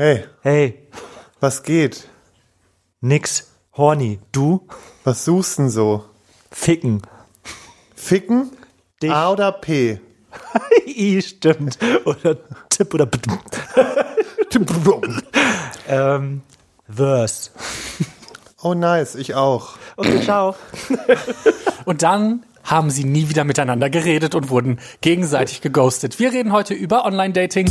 Hey, Hey, was geht? nix. Horny. Du? Was suchst denn so? Ficken. Ficken? Dich. A oder P? I, stimmt. Oder Tipp oder ähm, Verse. Oh nice, ich auch. Okay, ciao. Und dann haben sie nie wieder miteinander geredet und wurden gegenseitig geghostet. Wir reden heute über Online-Dating.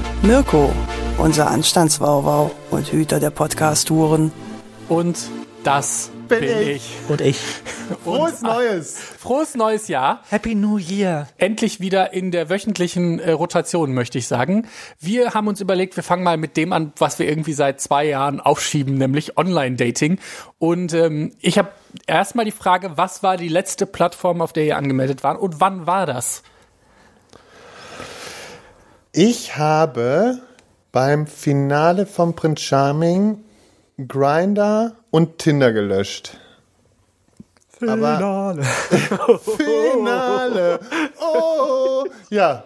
Mirko, unser Anstandswauwau und Hüter der Podcast-Touren. Und das Bin bin, ich. ich. Und ich. Frohes Neues! Frohes neues Jahr. Happy New Year. Endlich wieder in der wöchentlichen äh, Rotation, möchte ich sagen. Wir haben uns überlegt, wir fangen mal mit dem an, was wir irgendwie seit zwei Jahren aufschieben, nämlich Online-Dating. Und ähm, ich habe erstmal die Frage, was war die letzte Plattform, auf der ihr angemeldet waren und wann war das? Ich habe beim Finale von Prince Charming Grinder und Tinder gelöscht. Aber Finale. Oh. Ja,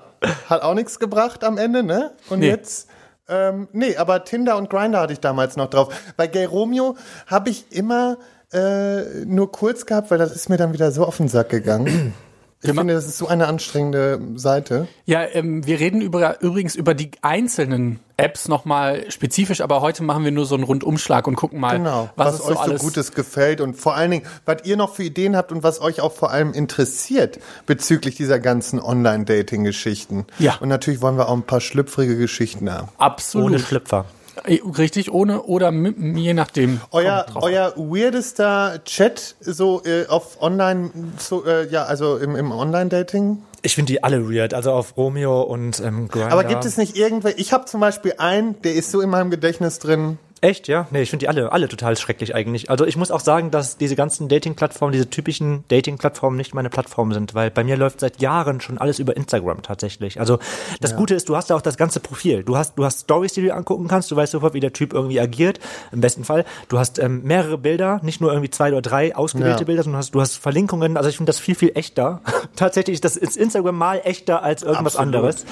hat auch nichts gebracht am Ende, ne? Und Nee. jetzt ähm, nee, aber Tinder und Grinder hatte ich damals noch drauf. Bei Gay Romeo habe ich immer äh, nur kurz gehabt, weil das ist mir dann wieder so auf den Sack gegangen. Ich finde, das ist so eine anstrengende Seite. Ja, ähm, wir reden über, übrigens über die einzelnen Apps nochmal spezifisch, aber heute machen wir nur so einen Rundumschlag und gucken mal, Genau, was, was, euch so so alles Gutes gefällt und vor allen Dingen, was ihr noch für Ideen habt und was euch auch vor allem interessiert bezüglich dieser ganzen Online-Dating-Geschichten. Ja. Und natürlich wollen wir auch ein paar schlüpfrige Geschichten haben. absolut Ohne Schlüpfer. Äh, richtig ohne oder mit, je nachdem. Euer, euer weirdester Chat so äh, auf Online, so, äh, ja, also im, im Online-Dating? Ich finde die alle weird. Also auf Romeo und ähm, Grindr. Aber gibt es nicht irgendwelche, ich habe zum Beispiel einen, der ist so in meinem Gedächtnis drin, Echt, ja? Nee, ich finde die alle, alle total schrecklich eigentlich. Also ich muss auch sagen, dass diese ganzen Dating-Plattformen, diese typischen Dating-Plattformen nicht meine Plattformen sind, weil bei mir läuft seit Jahren schon alles über Instagram tatsächlich. Also das Gute ist, du hast ja auch das ganze Profil. Du hast, du hast Stories, die du dir angucken kannst, du weißt sofort, wie der Typ irgendwie agiert, im besten Fall. Du hast ähm, mehrere Bilder, nicht nur irgendwie zwei oder drei ausgewählte Ja. Bilder, sondern du hast, du hast Verlinkungen. Also ich finde das viel, viel echter. tatsächlich, das ist Instagram mal echter als irgendwas Absolut. anderes.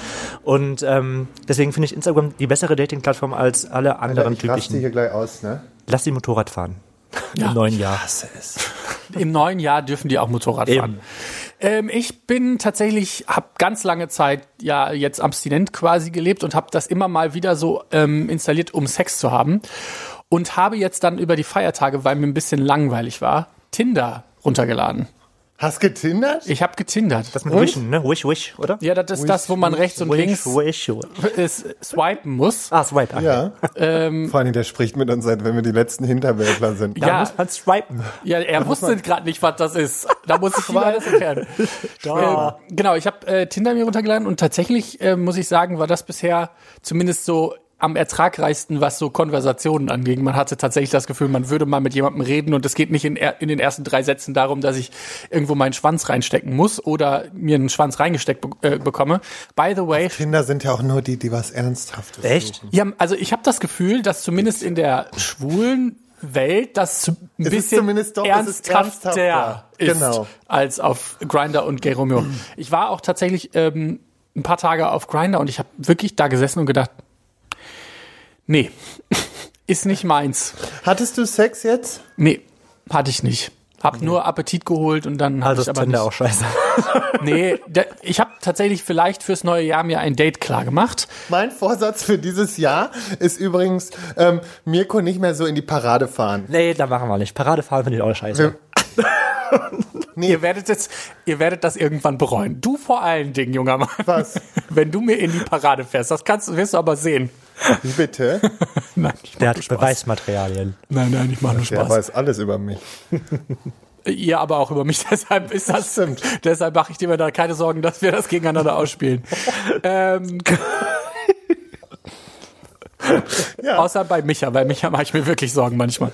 Und ähm, deswegen finde ich Instagram die bessere Dating-Plattform als alle anderen raste typischen. Hier gleich aus, ne? Lass sie Motorrad fahren. Ja. Im neuen Jahr. Im neuen Jahr dürfen die auch Motorrad Eben. fahren. Ähm, ich bin tatsächlich, habe ganz lange Zeit ja jetzt abstinent quasi gelebt und habe das immer mal wieder so ähm, installiert, um Sex zu haben. Und habe jetzt dann über die Feiertage, weil mir ein bisschen langweilig war, Tinder runtergeladen. Hast getindert? Ich habe getindert. Das mit Und? Wishen, ne? Wish, wish, oder? ja, das ist das, wo man rechts und wish, links wish. es swipen muss. Ah, swipe. Okay. Ja. Vor allen Dingen, der spricht mit uns, als wenn wir die letzten Hinterwäldler sind. Da Ja. muss man swipen. Ja, er wusste gerade nicht, was das ist. Da muss ich ihm alles erklären. Da. Äh, genau, ich habe äh, Tinder mir runtergeladen und tatsächlich äh, muss ich sagen, war das bisher zumindest so am ertragreichsten, was so Konversationen anging. Man hatte tatsächlich das Gefühl, man würde mal mit jemandem reden und es geht nicht in, er- in den ersten drei Sätzen darum, dass ich irgendwo meinen Schwanz reinstecken muss oder mir einen Schwanz reingesteckt be äh, bekomme. By the way, Kinder sind ja auch nur die, die was Ernsthaftes Echt? suchen. ja, also ich habe das Gefühl, dass zumindest in der schwulen Welt das ein Es ist bisschen zumindest doch- ist ernsthafter ernsthafter. ist Genau. als auf Grinder und Gay Romeo. Ich war auch tatsächlich ähm, ein paar Tage auf Grinder und ich habe wirklich da gesessen und gedacht, nee, ist nicht meins. Hattest du Sex jetzt? Nee, hatte ich nicht. Hab nur Appetit geholt und dann hatte Also ich aber Tinder nicht. auch scheiße. Nee, ich habe tatsächlich vielleicht fürs neue Jahr mir ein Date klar gemacht. Mein Vorsatz für dieses Jahr ist übrigens, ähm, Mirko nicht mehr so in die Parade fahren. nee, da machen wir nicht. Paradefahren finde ich auch scheiße. Ihr werdet jetzt, ihr werdet das irgendwann bereuen. Du vor allen Dingen, junger Mann. Was? Wenn du mir in die Parade fährst, das kannst, du- wirst du aber sehen. Bitte? Nein, ich Der hat Spaß. Beweismaterialien. Nein, nein, ich mache nur Der Spaß. weiß alles über mich. Ihr aber auch über mich, deshalb ist das, Stimmt. deshalb mache ich dir mir da keine Sorgen, dass wir das gegeneinander ausspielen. ähm, Ja. Außer bei Micha, bei Micha mache ich mir wirklich Sorgen manchmal.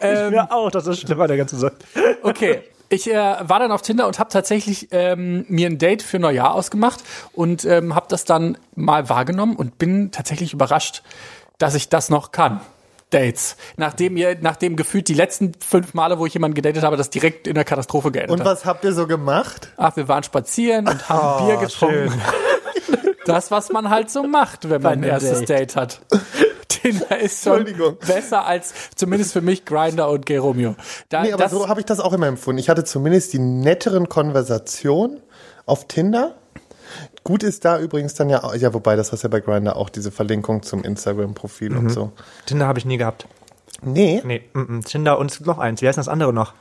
Ähm, ja auch, das ist schlimm an der ganzen Sache. Okay. Ich äh, war dann auf Tinder und habe tatsächlich ähm, mir ein Date für Neujahr ausgemacht und ähm, habe das dann mal wahrgenommen und bin tatsächlich überrascht, dass ich das noch kann. Dates. Nachdem ihr, nachdem gefühlt die letzten fünf Male, wo ich jemanden gedatet habe, das direkt in der Katastrophe geendet Und hat. was habt ihr so gemacht? Ach, wir waren spazieren und haben Bier getrunken. Das, was man halt so macht, wenn man ein erstes Date. Date hat. Tinder ist schon Entschuldigung. besser als zumindest für mich Grinder und Geromeo. Da, Nee, aber das, so habe ich das auch immer empfunden. Ich hatte zumindest die netteren Konversationen auf Tinder. Gut ist da übrigens dann ja, auch- ja, wobei das hast ja bei Grindr auch diese Verlinkung zum Instagram-Profil und so. Tinder habe ich nie gehabt. Nee, Nee, mm, mm. Tinder und noch eins. Wie heißt das andere noch?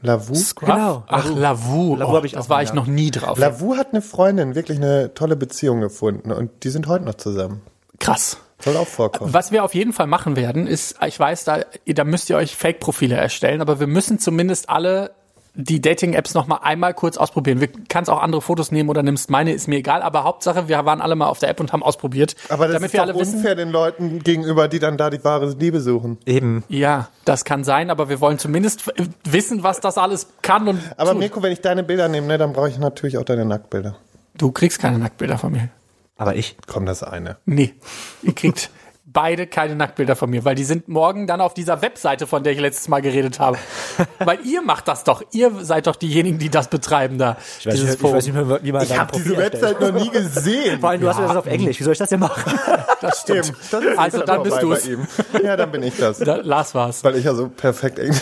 Lavu. Genau, Ach, Lavu. Lavu oh, ich das auch war ich noch nie drauf. Lavu hat eine Freundin, wirklich eine tolle Beziehung gefunden und die sind heute noch zusammen. Krass. Soll auch vorkommen. Was wir auf jeden Fall machen werden, ist, ich weiß, da, da müsst ihr euch Fake-Profile erstellen, aber wir müssen zumindest alle die Dating-Apps noch mal einmal kurz ausprobieren. Wir kannst auch andere Fotos nehmen oder nimmst meine, ist mir egal. Aber Hauptsache, wir waren alle mal auf der App und haben ausprobiert. Aber das damit ist wir doch alle wissen, unfair den Leuten gegenüber, die dann da die wahre Liebe suchen. Eben. ja, das kann sein, aber wir wollen zumindest wissen, was das alles kann und Aber tut. Mirko, wenn ich deine Bilder nehme, ne, dann brauche ich natürlich auch deine Nacktbilder. du kriegst keine Nacktbilder von mir. Aber ich. Komm, das eine. Nee, ihr kriegt beide keine Nacktbilder von mir, weil die sind morgen dann auf dieser Webseite, von der ich letztes Mal geredet habe. weil ihr macht das doch. Ihr seid doch diejenigen, die das betreiben da. Ich weiß, dieses nicht, ich weiß nicht mehr, wie man Ich habe diese. Website noch nie gesehen. Vor allem, du hast ja das auf Englisch. Wie soll ich das denn machen? Das stimmt. Eben, das ist Also dann bist du es. Ja, dann bin ich das. Da, Lars war's. Weil ich ja so perfekt Englisch.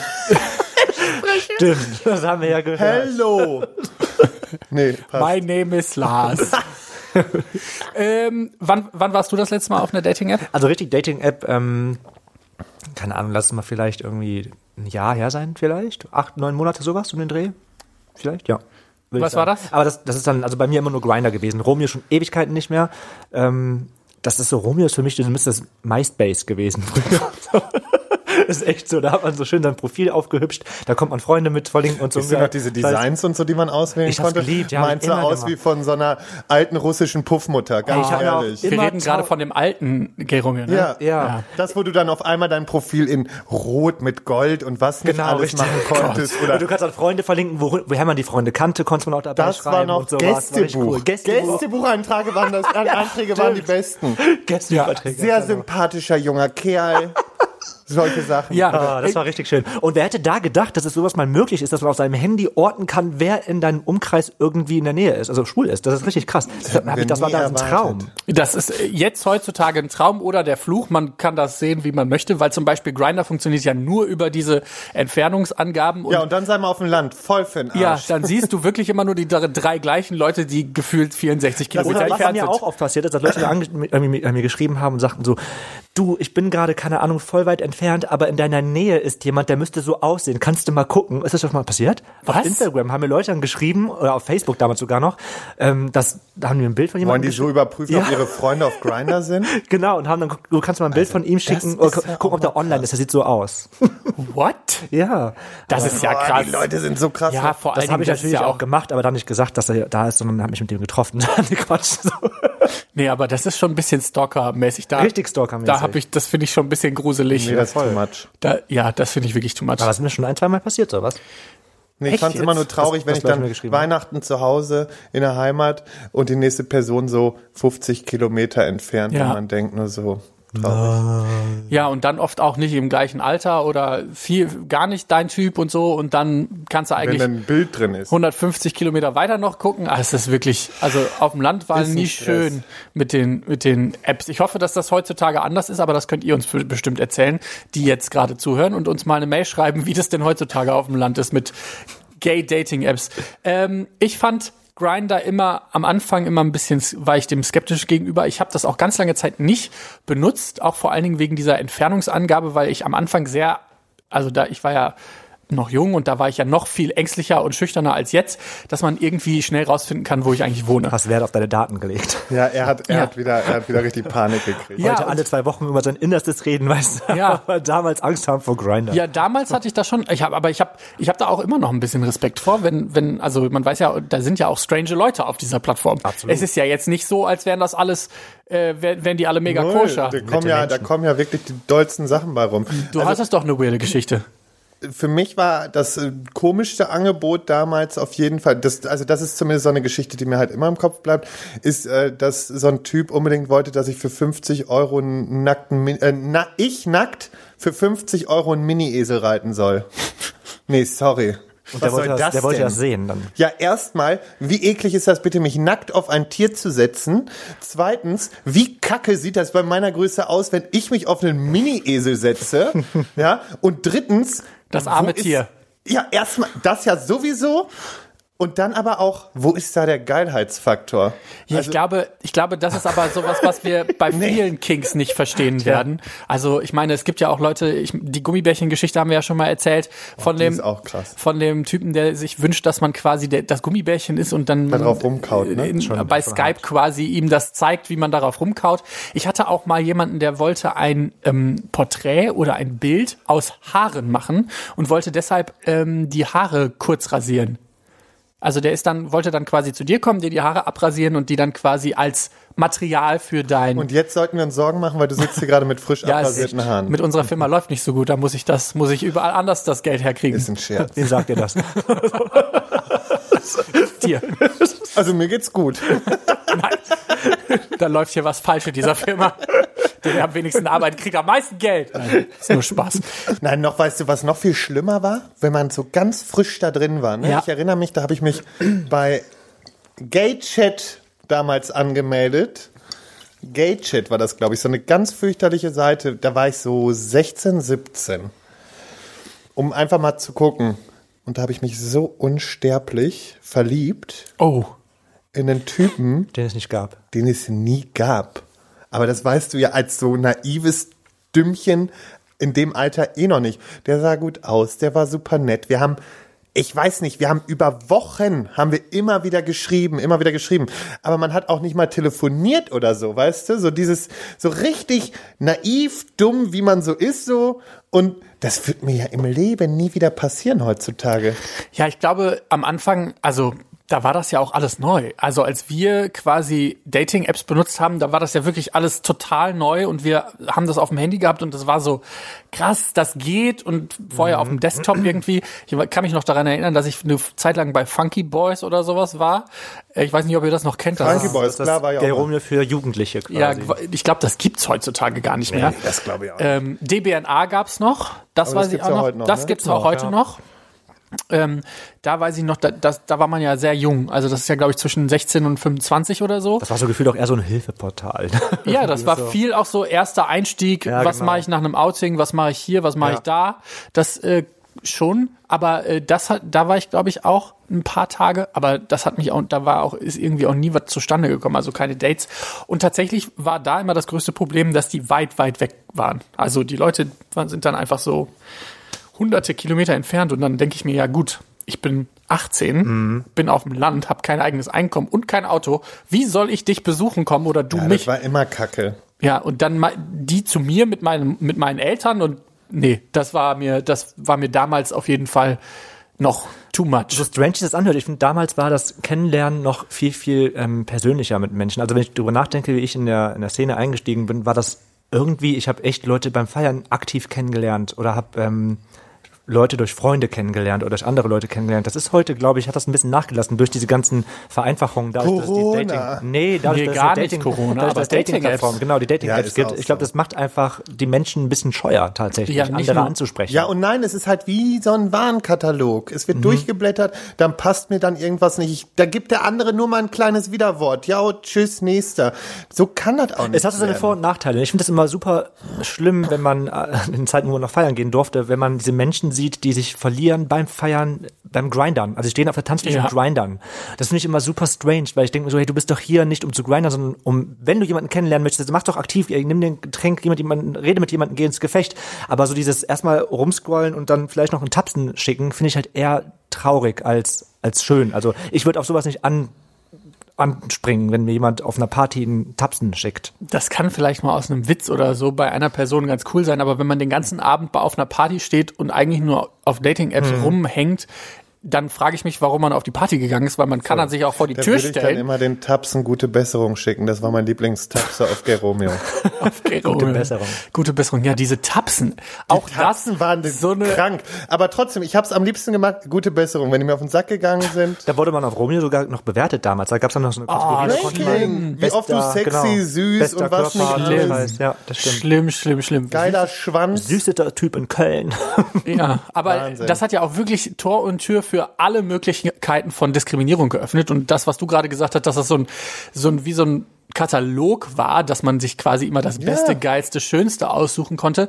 Stimmt, das haben wir ja gehört. Hello! Nee, passt. My name is Lars. ähm, wann, wann warst du das letzte Mal auf einer Dating-App? Also richtig Dating-App, ähm, keine Ahnung, lass es mal vielleicht irgendwie ein Jahr her sein, vielleicht. Acht, neun Monate sowas um den Dreh. Vielleicht, ja. Was war das? Aber das, das ist dann, also bei mir immer nur Grinder gewesen. Romeo schon Ewigkeiten nicht mehr. Ähm, das ist so, Romeo ist für mich, das müsste das MySpace gewesen. Das ist echt so, da hat man so schön sein Profil aufgehübscht, da kommt man Freunde mit verlinken und so. Du noch diese Designs und so, die man auswählen Ich konnte? geliebt, ja, Meinst ich du aus gemacht. wie von so einer alten russischen Puffmutter, ganz auch ehrlich. Wir reden gerade von dem alten Geromeo, ne? Ja, Ja. Das, wo du dann auf einmal dein Profil in Rot mit Gold und was nicht Genau, alles richtig. machen konntest. Und Oder du kannst dann Freunde verlinken, wo, woher man die Freunde kannte, konntest man auch dabei das war schreiben noch und so. Das war richtig Gästebuch. Cool. Gästebuch. Gästebucheinträge waren das, Einträge waren die besten. Gästebucheinträge. Sehr sympathischer junger Kerl. Solche Sachen. Ja, Ah, das war richtig schön. Und wer hätte da gedacht, dass es sowas mal möglich ist, dass man auf seinem Handy orten kann, wer in deinem Umkreis irgendwie in der Nähe ist, also schwul ist. Das ist richtig krass. Das, wir ich, das war damals ein. Traum. Das ist äh, jetzt heutzutage ein Traum oder der Fluch. Man kann das sehen, wie man möchte, weil zum Beispiel Grinder funktioniert ja nur über diese Entfernungsangaben. Und Ja, und dann sei mal auf dem Land, voll für den Arsch. ja, dann siehst du wirklich immer nur die dr- drei gleichen Leute, die gefühlt 64 Kilometer Oder was entfernt mir sind. auch oft passiert ist, dass Leute mir, ange mir, mir, mir geschrieben haben und sagten so, du, ich bin gerade, keine Ahnung, voll weit entfernt, aber in deiner Nähe ist jemand, der müsste so aussehen. Kannst du mal gucken? Ist das schon mal passiert? Auf Was? Instagram haben mir Leute dann geschrieben, oder auf Facebook damals sogar noch, ähm, dass, da haben wir ein Bild von Wollen jemandem die so überprüfen, ob Ja. ihre Freunde auf Grinder sind? Genau, und haben dann, du kannst mal ein Bild von ihm schicken, oder gu- ja gucken, ob der online ist, der sieht so aus. What? ja. Das ist ja Boah, krass. Die Leute sind so krass. ja, vor Das allen habe ich das natürlich ja auch gemacht, aber dann nicht gesagt, dass er da ist, sondern habe mich mit dem getroffen. Quatsch. So. Nee, aber das ist schon ein bisschen Stalker-mäßig. Da, Richtig Stalker-mäßig. Da habe ich, das finde ich schon ein bisschen gruselig. nee, das ist too much. Da, ja, das finde ich wirklich too much. Aber es ist mir schon ein, zweimal passiert, sowas. Nee, ich fand es immer nur traurig, Das- wenn das ich dann. Weihnachten zu Hause in der Heimat und die nächste Person so 50 Kilometer entfernt Ja. und man denkt nur so, traurig. Ja, und dann oft auch nicht im gleichen Alter oder viel, gar nicht dein Typ und so. Und dann kannst du Wenn eigentlich dann ein Bild drin ist. 150 Kilometer weiter noch gucken. Ah, es ist wirklich, also auf dem Land war ein nie Stress. schön mit den, mit den Apps. Ich hoffe, dass das heutzutage anders ist, aber das könnt ihr uns be- bestimmt erzählen, die jetzt gerade zuhören und uns mal eine Mail schreiben, wie das denn heutzutage auf dem Land ist mit Gay-Dating-Apps. Ähm, ich fand Grinder immer am Anfang immer ein bisschen war ich dem skeptisch gegenüber. Ich habe das auch ganz lange Zeit nicht benutzt, auch vor allen Dingen wegen dieser Entfernungsangabe, weil ich am Anfang sehr, also da ich war ja noch jung und da war ich ja noch viel ängstlicher und schüchterner als jetzt, dass man irgendwie schnell rausfinden kann, wo ich eigentlich wohne. Hast Wert auf deine Daten gelegt. Ja, er hat, er Ja. hat wieder, er hat wieder richtig Panik gekriegt. Ja, Heute alle zwei Wochen über sein Innerstes reden, weißt du? Ja. Aber damals Angst haben vor Grinder. Ja, damals hatte ich das schon. Ich habe, aber ich habe, ich habe da auch immer noch ein bisschen Respekt vor, wenn, wenn, also man weiß ja, da sind ja auch strange Leute auf dieser Plattform. Absolut. Es ist ja jetzt nicht so, als wären das alles, äh, wären wären die alle mega Null. koscher. Da kommen, ja, da kommen ja wirklich die dollsten Sachen bei rum. Du hattest doch eine weirde Geschichte. Für mich war das äh, komischste Angebot damals auf jeden Fall, das, also das ist zumindest so eine Geschichte, die mir halt immer im Kopf bleibt, ist, äh, dass so ein Typ unbedingt wollte, dass ich für 50 Euro einen nackten, äh, na, ich nackt für 50 Euro einen Mini-Esel reiten soll. nee, sorry. Und der wollte, das, der wollte das sehen dann. Ja, erstmal, wie eklig ist das bitte, mich nackt auf ein Tier zu setzen? Zweitens, wie kacke sieht das bei meiner Größe aus, wenn ich mich auf einen Mini-Esel setze? ja, und drittens, Das arme wo ist- Tier. Ja, erstmal, das ja sowieso. Und dann aber auch, wo ist da der Geilheitsfaktor? Ja, Also ich glaube, ich glaube, das ist aber sowas, was wir bei vielen Kings nicht verstehen werden. Also, ich meine, es gibt ja auch Leute, ich, die Gummibärchen-Geschichte haben wir ja schon mal erzählt, von die dem, von dem Typen, der sich wünscht, dass man quasi der, das Gummibärchen ist und dann Da drauf rumkaut, ne? in, bei Skype quasi ihm das zeigt, wie man darauf rumkaut. Ich hatte auch mal jemanden, der wollte ein ähm, Porträt oder ein Bild aus Haaren machen und wollte deshalb ähm, die Haare kurz rasieren. Also der ist dann, wollte dann quasi zu dir kommen, dir die Haare abrasieren und die dann quasi als Material für dein. Und jetzt sollten wir uns Sorgen machen, weil du sitzt hier gerade mit frisch ja, abrasierten Haaren. mit unserer Firma läuft nicht so gut, da muss ich das, muss ich überall anders das Geld herkriegen. ist ein Scherz. Wem sagt ihr das? Dir. Also mir geht's gut. Nein. da läuft hier was falsch in dieser Firma. Der am wenigsten arbeitet, kriegt am meisten Geld. Nein, ist nur Spaß. Nein, noch weißt du, was noch viel schlimmer war, wenn man so ganz frisch da drin war. Ne? Ja. Ich erinnere mich, da habe ich mich bei GayChat damals angemeldet. GayChat war das, glaube ich, so eine ganz fürchterliche Seite. Da war ich so 16, 17. Um einfach mal zu gucken. Und da habe ich mich so unsterblich verliebt Oh. in einen Typen, Den es nicht gab. den es nie gab. Aber das weißt du ja als so naives Dümmchen in dem Alter eh noch nicht. Der sah gut aus, der war super nett. Wir haben, ich weiß nicht, wir haben über Wochen haben wir immer wieder geschrieben, immer wieder geschrieben. Aber man hat auch nicht mal telefoniert oder so, weißt du? So dieses, so richtig naiv, dumm, wie man so ist, so. Und das wird mir ja im Leben nie wieder passieren heutzutage. Ja, ich glaube, am Anfang, also da war das ja auch alles neu. Also als wir quasi Dating-Apps benutzt haben, da war das ja wirklich alles total neu und wir haben das auf dem Handy gehabt und das war so krass, das geht und vorher auf dem Desktop irgendwie. Ich kann mich noch daran erinnern, dass ich eine Zeit lang bei Funky Boys oder sowas war. Ich weiß nicht, ob ihr das noch kennt. Das Funky ist- Boys, klar, war ja mal. Romeo für Jugendliche quasi. Ja, ich glaube, das gibt's heutzutage gar nicht mehr. das glaube ich auch. Ähm, DBNA gab's noch. Das Aber weiß das ich gibt's auch ja noch. heute noch, Das ne? gibt's auch heute ja. noch. Ähm, da weiß ich noch, da, das, da war man ja sehr jung. Also das ist ja, glaube ich, zwischen 16 und 25 oder so. Das war so gefühlt auch eher so ein Hilfeportal. Ja, das war viel auch so erster Einstieg. Ja, was genau. mache ich nach einem Outing? Was mache ich hier? Was mache Ja. ich da? Das äh, schon. Aber äh, das hat, da war ich, glaube ich, auch ein paar Tage. Aber das hat mich auch, da war auch, ist irgendwie auch nie was zustande gekommen. Also keine Dates. Und tatsächlich war da immer das größte Problem, dass die weit, weit weg waren. Also die Leute sind dann einfach so hunderte Kilometer entfernt. Und dann denke ich mir, ja gut, ich bin 18, Mhm. bin auf dem Land, habe kein eigenes Einkommen und kein Auto. Wie soll ich dich besuchen kommen oder du ja, mich? das war immer Kacke. Ja, und dann ma- die zu mir mit meinem, mit meinen Eltern und nee, das war mir, das war mir damals auf jeden Fall noch too much. so strange das anhört, ich finde, damals war das Kennenlernen noch viel, viel ähm, persönlicher mit Menschen. Also wenn ich darüber nachdenke, wie ich in der, in der Szene eingestiegen bin, war das irgendwie, ich habe echt Leute beim Feiern aktiv kennengelernt oder habe ähm, Leute durch Freunde kennengelernt oder durch andere Leute kennengelernt. Das ist heute, glaube ich, hat das ein bisschen nachgelassen durch diese ganzen Vereinfachungen. Dadurch, dass Corona. die Dating, nee, dadurch, Nee, dass gar es nicht Dating, Corona, dadurch, aber dass Dating-Plattformen, Dating-Apps. genau, die Dating-Apps Ja, ist gibt. Ich glaube, so. das macht einfach die Menschen ein bisschen scheuer tatsächlich, Ja, nicht andere nur- anzusprechen. Ja, und nein, es ist halt wie so ein Warnkatalog. Es Mhm. wird durchgeblättert, dann passt mir dann irgendwas nicht. Ich, da gibt der andere nur mal ein kleines Widerwort. Ja, und tschüss, nächster. So kann das auch nicht. Es hatte seine. Vor- und Nachteile. Ich finde das immer super schlimm, wenn man äh, in Zeiten, wo man noch feiern gehen durfte, wenn man diese Menschen sieht, die sich verlieren beim Feiern, beim Grindern. Also ich stehe auf der Tanzfläche Ja. und Grindern. Das finde ich immer super strange, weil ich denke mir so, hey, du bist doch hier nicht um zu grindern, sondern um, wenn du jemanden kennenlernen möchtest, mach doch aktiv, nimm den Getränk, jemand, jemanden, rede mit jemandem, geh ins Gefecht. Aber so dieses erstmal rumscrollen und dann vielleicht noch einen Tapsen schicken, finde ich halt eher traurig als, als schön. Also ich würde auf sowas nicht an, anspringen, wenn mir jemand auf einer Party einen Tapsen schickt. Das kann vielleicht mal aus einem Witz oder so bei einer Person ganz cool sein, aber wenn man den ganzen Abend bei- auf einer Party steht und eigentlich nur auf Dating-Apps Mhm. rumhängt, dann frage ich mich, warum man auf die Party gegangen ist, weil man kann dann sich auch vor die Da Tür würde ich dann stellen. immer den Tapsen gute Besserung schicken. Das war mein Lieblingstapser auf Geromeo. Gute Besserung. Gute Besserung. Ja, diese Tapsen. auch Tapsen das waren so eine krank. Aber trotzdem, ich habe es am liebsten gemacht. Gute Besserung. Wenn die mir auf den Sack gegangen sind. Da wurde man auf Romeo sogar noch bewertet damals. Da gab es dann noch so eine Kategorie. da konnte man Ranking. Wie oft du sexy, genau, süß bester und was Körper, nicht alles. alles. Ja, das stimmt. schlimm, schlimm, schlimm. Geiler Schwanz. Süßester Typ in Köln. Ja, aber Wahnsinn. das hat ja auch wirklich Tor und Tür für alle Möglichkeiten von Diskriminierung geöffnet. Und das, was du gerade gesagt hast, dass das so ein, so ein, wie so ein Katalog war, dass man sich quasi immer das Beste, Geilste, Schönste aussuchen konnte.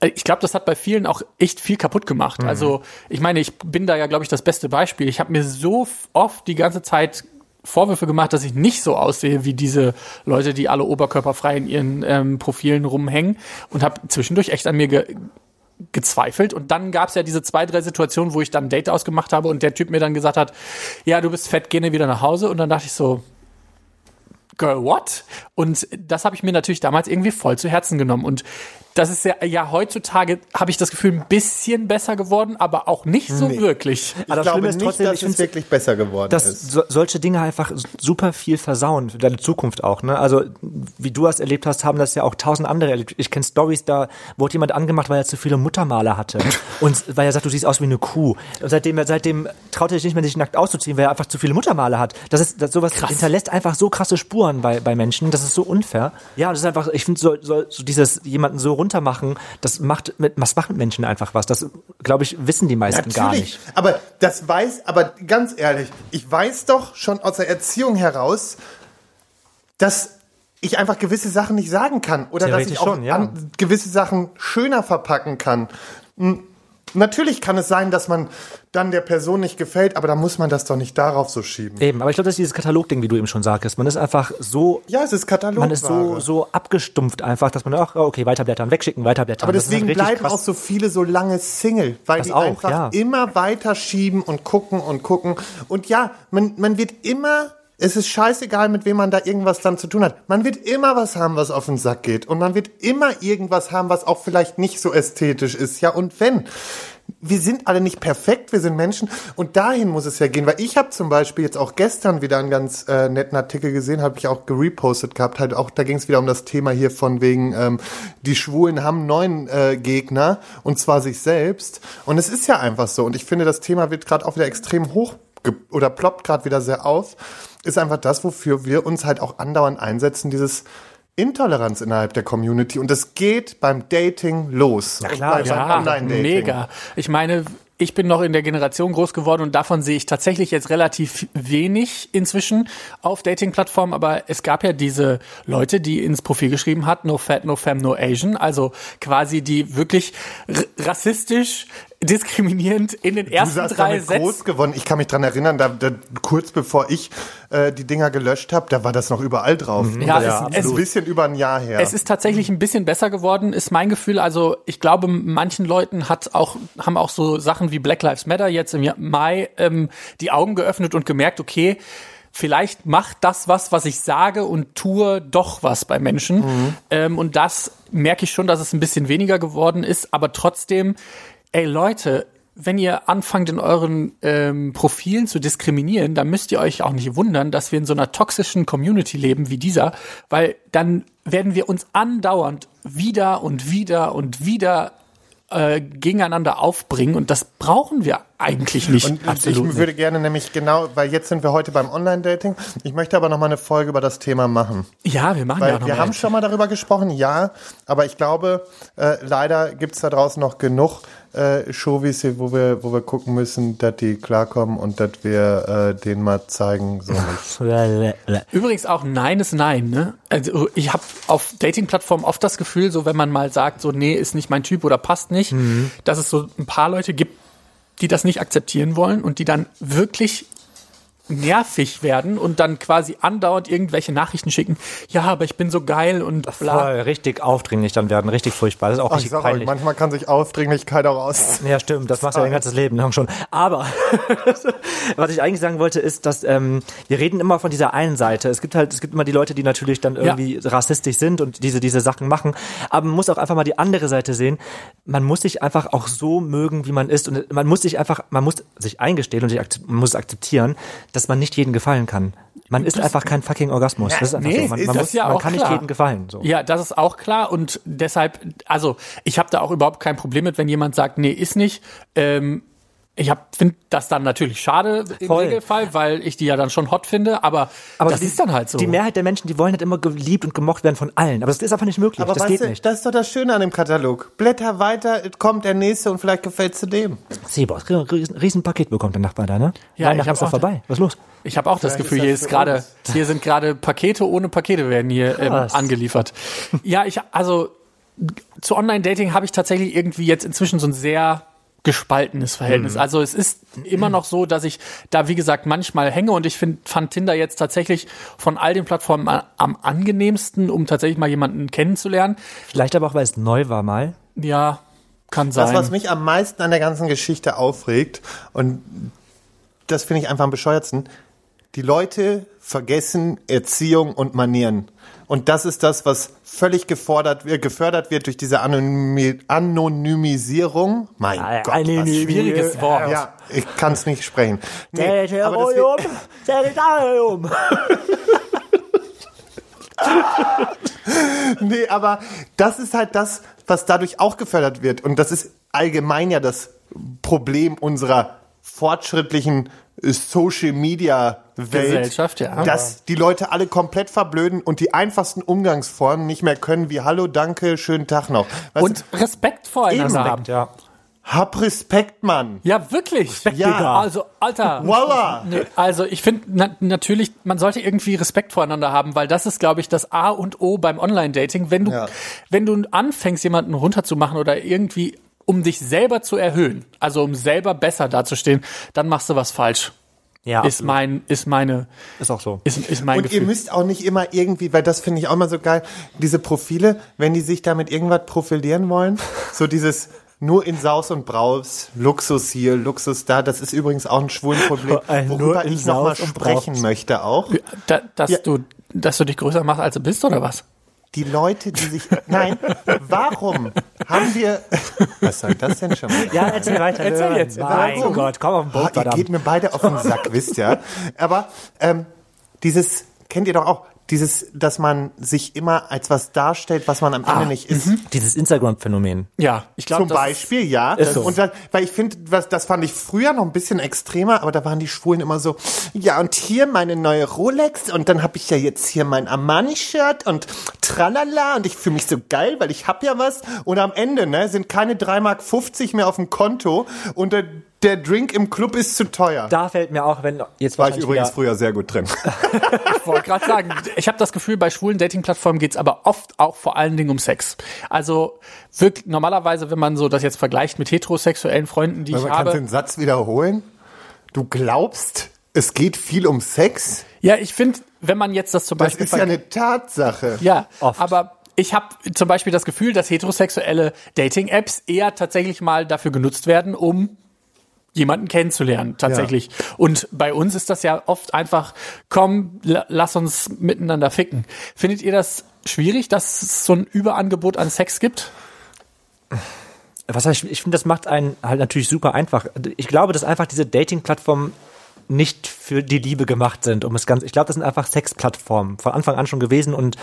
Äh, Ich glaube, das hat bei vielen auch echt viel kaputt gemacht. Also, ich meine, ich bin da ja, glaube ich, das beste Beispiel. Ich habe mir so oft die ganze Zeit Vorwürfe gemacht, dass ich nicht so aussehe wie diese Leute, die alle oberkörperfrei in ihren ähm, Profilen rumhängen und habe zwischendurch echt an mir ge gezweifelt. Und dann gab es ja diese zwei, drei Situationen, wo ich dann ein Date ausgemacht habe und der Typ mir dann gesagt hat, ja, du bist fett, geh wieder nach Hause. Und dann dachte ich so, Girl, what? Und das habe ich mir natürlich damals irgendwie voll zu Herzen genommen. Und das ist ja, ja heutzutage, habe ich das Gefühl, ein bisschen besser geworden, aber auch nicht so wirklich. Ich Aber das glaube Schlimme ist nicht, trotzdem, dass ich es wirklich besser geworden dass ist. so, solche Dinge einfach super viel versauen für deine Zukunft auch. Ne? Also wie du das erlebt hast, haben das ja auch tausend andere erlebt. Ich kenne Stories, da wurde jemand angemacht, weil er zu viele Muttermale hatte und weil er sagt, du siehst aus wie eine Kuh. Und seitdem, seitdem traut er sich nicht mehr, sich nackt auszuziehen, weil er einfach zu viele Muttermale hat. Das ist das, sowas hinterlässt einfach so krasse Spuren bei, bei Menschen. Das ist so unfair. Ja, das ist einfach. Ich finde so, so, so dieses jemanden so runtermachen, das macht mit was macht mit Menschen einfach was. Das glaube ich wissen die meisten gar nicht. Aber das weiß, aber ganz ehrlich, ich weiß doch schon aus der Erziehung heraus, dass ich einfach gewisse Sachen nicht sagen kann oder dass ich auch schon, ja. gewisse Sachen schöner verpacken kann. Natürlich kann es sein, dass man dann der Person nicht gefällt, aber da muss man das doch nicht darauf so schieben. Eben, aber ich glaube, das ist dieses Katalogding, wie du eben schon sagtest. Man ist einfach so, Ja, es ist Katalog. man ist so, so abgestumpft einfach, dass man, ach, okay, weiterblättern, wegschicken, weiterblättern. Aber deswegen bleiben krass. auch so viele so lange Single, weil Das die auch, einfach ja. immer weiter schieben und gucken und gucken. Und ja, man, man wird immer, es ist scheißegal, mit wem man da irgendwas dann zu tun hat. Man wird immer was haben, was auf den Sack geht. Und man wird immer irgendwas haben, was auch vielleicht nicht so ästhetisch ist. Ja, und wenn. Wir sind alle nicht perfekt, wir sind Menschen und dahin muss es ja gehen, weil ich habe zum Beispiel jetzt auch gestern wieder einen ganz äh, netten Artikel gesehen, habe ich auch gerepostet gehabt, halt auch, da ging es wieder um das Thema hier von wegen, ähm, die Schwulen haben neuen äh, Gegner und zwar sich selbst und es ist ja einfach so und ich finde, das Thema wird gerade auch wieder extrem hoch oder ploppt gerade wieder sehr auf, ist einfach das, wofür wir uns halt auch andauernd einsetzen, dieses Intoleranz innerhalb der Community. Und es geht beim Dating los. Ja, klar, Ja, mega. Ich meine, ich bin noch in der Generation groß geworden und davon sehe ich tatsächlich jetzt relativ wenig inzwischen auf Dating-Plattformen, aber es gab ja diese Leute, die ins Profil geschrieben hat, no fat, no femme, no Asian, also quasi die wirklich rassistisch, diskriminierend in den Du ersten sagst drei damit groß Sätzen. gewonnen. Ich kann mich dran erinnern, da, da, kurz bevor ich äh, die Dinger gelöscht habe, da war das noch überall drauf. Und Ja, das es- ist ein bisschen über ein Jahr her. Es ist tatsächlich ein bisschen besser geworden, ist mein Gefühl. Also ich glaube, manchen Leuten hat auch, haben auch so Sachen wie Black Lives Matter jetzt im Mai ähm, die Augen geöffnet und gemerkt, okay, vielleicht macht das was, was ich sage und tue, doch was bei Menschen. Ähm, und das merke ich schon, dass es ein bisschen weniger geworden ist, aber trotzdem, ey Leute, wenn ihr anfangt, in euren ähm, Profilen zu diskriminieren, dann müsst ihr euch auch nicht wundern, dass wir in so einer toxischen Community leben wie dieser, weil dann werden wir uns andauernd wieder und wieder und wieder äh, gegeneinander aufbringen und das brauchen wir eigentlich nicht. Und Absolut ich würde gerne nämlich genau, weil jetzt sind wir heute beim Online-Dating. Ich möchte aber noch mal eine Folge über das Thema machen. nicht. Ja, wir machen ja Weil auch noch wir mal haben schon mal darüber gesprochen, ja, aber ich glaube, äh, leider gibt's da draußen noch genug äh, Showies, hier, wo wir, wo wir gucken müssen, dass die klarkommen und dass wir äh, denen mal zeigen, so nicht. Übrigens auch Nein ist Nein. Ne? Also ich habe auf Dating-Plattformen oft das Gefühl, so wenn man mal sagt, so nee, ist nicht mein Typ oder passt nicht, dass es so ein paar Leute gibt, die das nicht akzeptieren wollen und die dann wirklich nervig werden und dann quasi andauernd irgendwelche Nachrichten schicken. Ja, aber ich bin so geil und bla. Voll richtig aufdringlich dann werden, richtig furchtbar. Das ist auch Ach, ich richtig euch, peinlich. manchmal kann sich Aufdringlichkeit auch aus. Ja, stimmt, das machst du ja dein ganzes Leben lang schon. Aber was ich eigentlich sagen wollte, ist, dass ähm, wir reden immer von dieser einen Seite. Es gibt halt, es gibt immer die Leute, die natürlich dann irgendwie rassistisch sind und diese, diese Sachen machen. Aber man muss auch einfach mal die andere Seite sehen. Man muss sich einfach auch so mögen, wie man ist. Und man muss sich einfach, man muss sich eingestehen und sich, akze- man muss akzeptieren, dass man nicht jedem gefallen kann. Man ist einfach kein fucking Orgasmus. Das ist einfach nee, so. Man, man, das muss, ja man kann klar. nicht jedem gefallen. So. Ja, das ist auch klar und deshalb, also ich habe da auch überhaupt kein Problem mit, wenn jemand sagt, nee, ist nicht. Ähm, ich finde das dann natürlich schade im Voll. Regelfall, weil ich die ja dann schon hot finde, aber, das die, ist dann halt so. Die Mehrheit der Menschen, die wollen halt immer geliebt und gemocht werden von allen. Aber das ist einfach nicht möglich. Aber das weißt geht du, nicht. das ist doch das Schöne an dem Katalog. Blätter weiter, es kommt der nächste und vielleicht gefällt es zu dem. Sebos, riesen, riesen Paket bekommt der Nachbar da, ne? Ja, Weihnachten ich ist doch auch- vorbei. Was ist los? Ich habe auch das Vielleicht Gefühl, ist hier das ist gerade, hier sind gerade Pakete ohne Pakete werden hier ähm, angeliefert. Ja, ich also zu Online-Dating habe ich tatsächlich irgendwie jetzt inzwischen so ein sehr gespaltenes Verhältnis. Mhm. Also es ist immer noch so, dass ich da wie gesagt manchmal hänge und ich find, fand Tinder jetzt tatsächlich von all den Plattformen am angenehmsten, um tatsächlich mal jemanden kennenzulernen. Vielleicht aber auch, weil es neu war mal. Ja, kann sein. Das, was mich am meisten an der ganzen Geschichte aufregt, und das finde ich einfach am bescheuertsten, die Leute vergessen Erziehung und Manieren. Und das ist das, was völlig gefordert wird, gefördert wird durch diese Anonymi Anonymisierung. Mein Ah, Gott, was Anonymi- Schwieriges Wort. Ja, ich kann es nicht sprechen. Nee, wird, Territorium. nee, aber das ist halt das, was dadurch auch gefördert wird. Und das ist allgemein ja das Problem unserer fortschrittlichen äh, Social Media Welt, Gesellschaft, ja. dass die Leute alle komplett verblöden und die einfachsten Umgangsformen nicht mehr können, wie Hallo, danke, schönen Tag noch. Weißt und Respekt voreinander haben. Ja. du, hab Respekt, Mann. Ja, wirklich. Ja. Also, Alter. Voila. Nee, also ich finde na, natürlich, man sollte irgendwie Respekt voreinander haben, weil das ist, glaube ich, das A und O beim Online-Dating. Wenn du, Ja. wenn du anfängst, jemanden runterzumachen oder irgendwie um dich selber zu erhöhen, also um selber besser dazustehen, dann machst du was falsch. Ja, ist absolut. mein, ist meine, ist auch so. ist, ist mein Und ihr Gefühl. müsst auch nicht immer irgendwie, weil das finde ich auch immer so geil, diese Profile, wenn die sich damit irgendwas profilieren wollen, so dieses nur in Saus und Braus, Luxus hier, Luxus da, das ist übrigens auch ein schwulen Problem, worüber ich nochmal sprechen möchte auch. da, dass Ja. du, dass du dich größer machst, als du bist, oder was? Die Leute, die sich, nein, warum haben wir, was soll das denn schon mal? Ja, erzähl weiter. Erzähl jetzt. Mein Warum? Gott, komm auf den Boot, ihr geht mir beide auf den Sack, wisst ihr. Aber ähm, dieses, kennt ihr doch auch, dieses, dass man sich immer als was darstellt, was man am Ende nicht ist. Dieses Instagram-Phänomen. Ja, ich glaube, Zum Beispiel, ja. Ist so. Und das, weil ich finde, was das fand ich früher noch ein bisschen extremer, aber da waren die Schwulen immer so, ja, und hier meine neue Rolex und dann habe ich ja jetzt hier mein Armani-Shirt und tralala und ich fühle mich so geil, weil ich hab ja was. Und am Ende ne, sind keine 3,50 Mark mehr auf dem Konto und der, der Drink im Club ist zu teuer. Da fällt mir auch, wenn jetzt war ich übrigens früher sehr gut drin. Ich wollte gerade sagen, ich habe das Gefühl, bei schwulen Dating-Plattformen geht's aber oft auch vor allen Dingen um Sex. Also wirklich normalerweise, wenn man so das jetzt vergleicht mit heterosexuellen Freunden, die ich Man kann habe. den Satz wiederholen. Du glaubst, es geht viel um Sex? Ja, ich finde, wenn man jetzt das zum Das Beispiel ist ja eine Tatsache. ja, Oft. aber ich habe zum Beispiel das Gefühl, dass heterosexuelle Dating-Apps eher tatsächlich mal dafür genutzt werden, um jemanden kennenzulernen, tatsächlich. Und bei uns ist das ja oft einfach, komm, la lass uns miteinander ficken. Findet ihr das schwierig, dass es so ein Überangebot an Sex gibt? was heißt, ich finde, das macht einen halt natürlich super einfach. Ich glaube, dass einfach diese Dating-Plattformen nicht für die Liebe gemacht sind, um es ganz, ich glaube, das sind einfach Sex-Plattformen von Anfang an schon gewesen und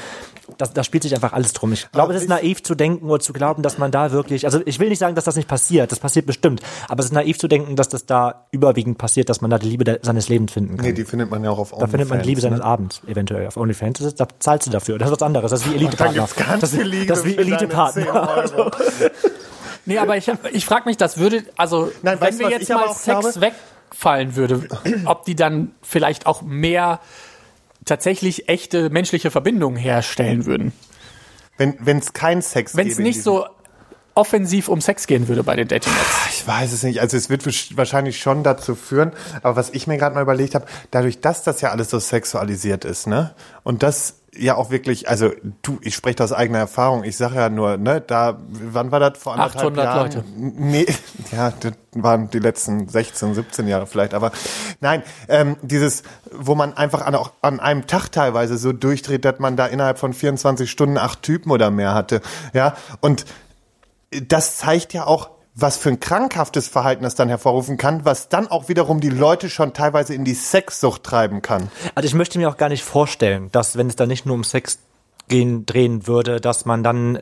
das, da spielt sich einfach alles drum. Ich glaube, es ist naiv zu denken oder zu glauben, dass man da wirklich, also ich will nicht sagen, dass das nicht passiert, das passiert bestimmt, aber es ist naiv zu denken, dass das da überwiegend passiert, dass man da die Liebe de- seines Lebens finden kann. Nee, die findet man ja auch auf da findet man die Liebe seines Abends, eventuell auf OnlyFans. Das ist, da zahlst du dafür. Das ist was anderes. Das ist wie Elite-Partner. gibt's ganz Das, Liebe das ist wie Elite-Partner. 10 Euro. Nee, aber ich, ich frage mich, das würde, also Nein, wenn wir was jetzt mal auch Sex glaube? Wegfallen würde, ob die dann vielleicht auch mehr tatsächlich echte menschliche Verbindungen herstellen würden. Wenn es keinen Sex Wenn es nicht so offensiv um Sex gehen würde bei den Dating-Apps. Ich weiß es nicht. Also es wird wahrscheinlich schon dazu führen. Aber was ich mir gerade mal überlegt habe, dadurch, dass das ja alles so sexualisiert ist, ne? Und das ja auch wirklich, also du, ich spreche aus eigener Erfahrung. Ich sage ja nur, ne, da, wann war das vor anderthalb 800 Jahren? Leute. Nee, ja, das waren die letzten 16, 17 Jahre vielleicht. Aber nein, ähm, dieses, wo man einfach an, auch an einem Tag teilweise so durchdreht, dass man da innerhalb von 24 Stunden acht Typen oder mehr hatte. Ja, und das zeigt ja auch, was für ein krankhaftes Verhalten das dann hervorrufen kann, was dann auch wiederum die Leute schon teilweise in die Sexsucht treiben kann. Also ich möchte mir auch gar nicht vorstellen, dass wenn es da nicht nur um Sex gehen, drehen würde, dass man dann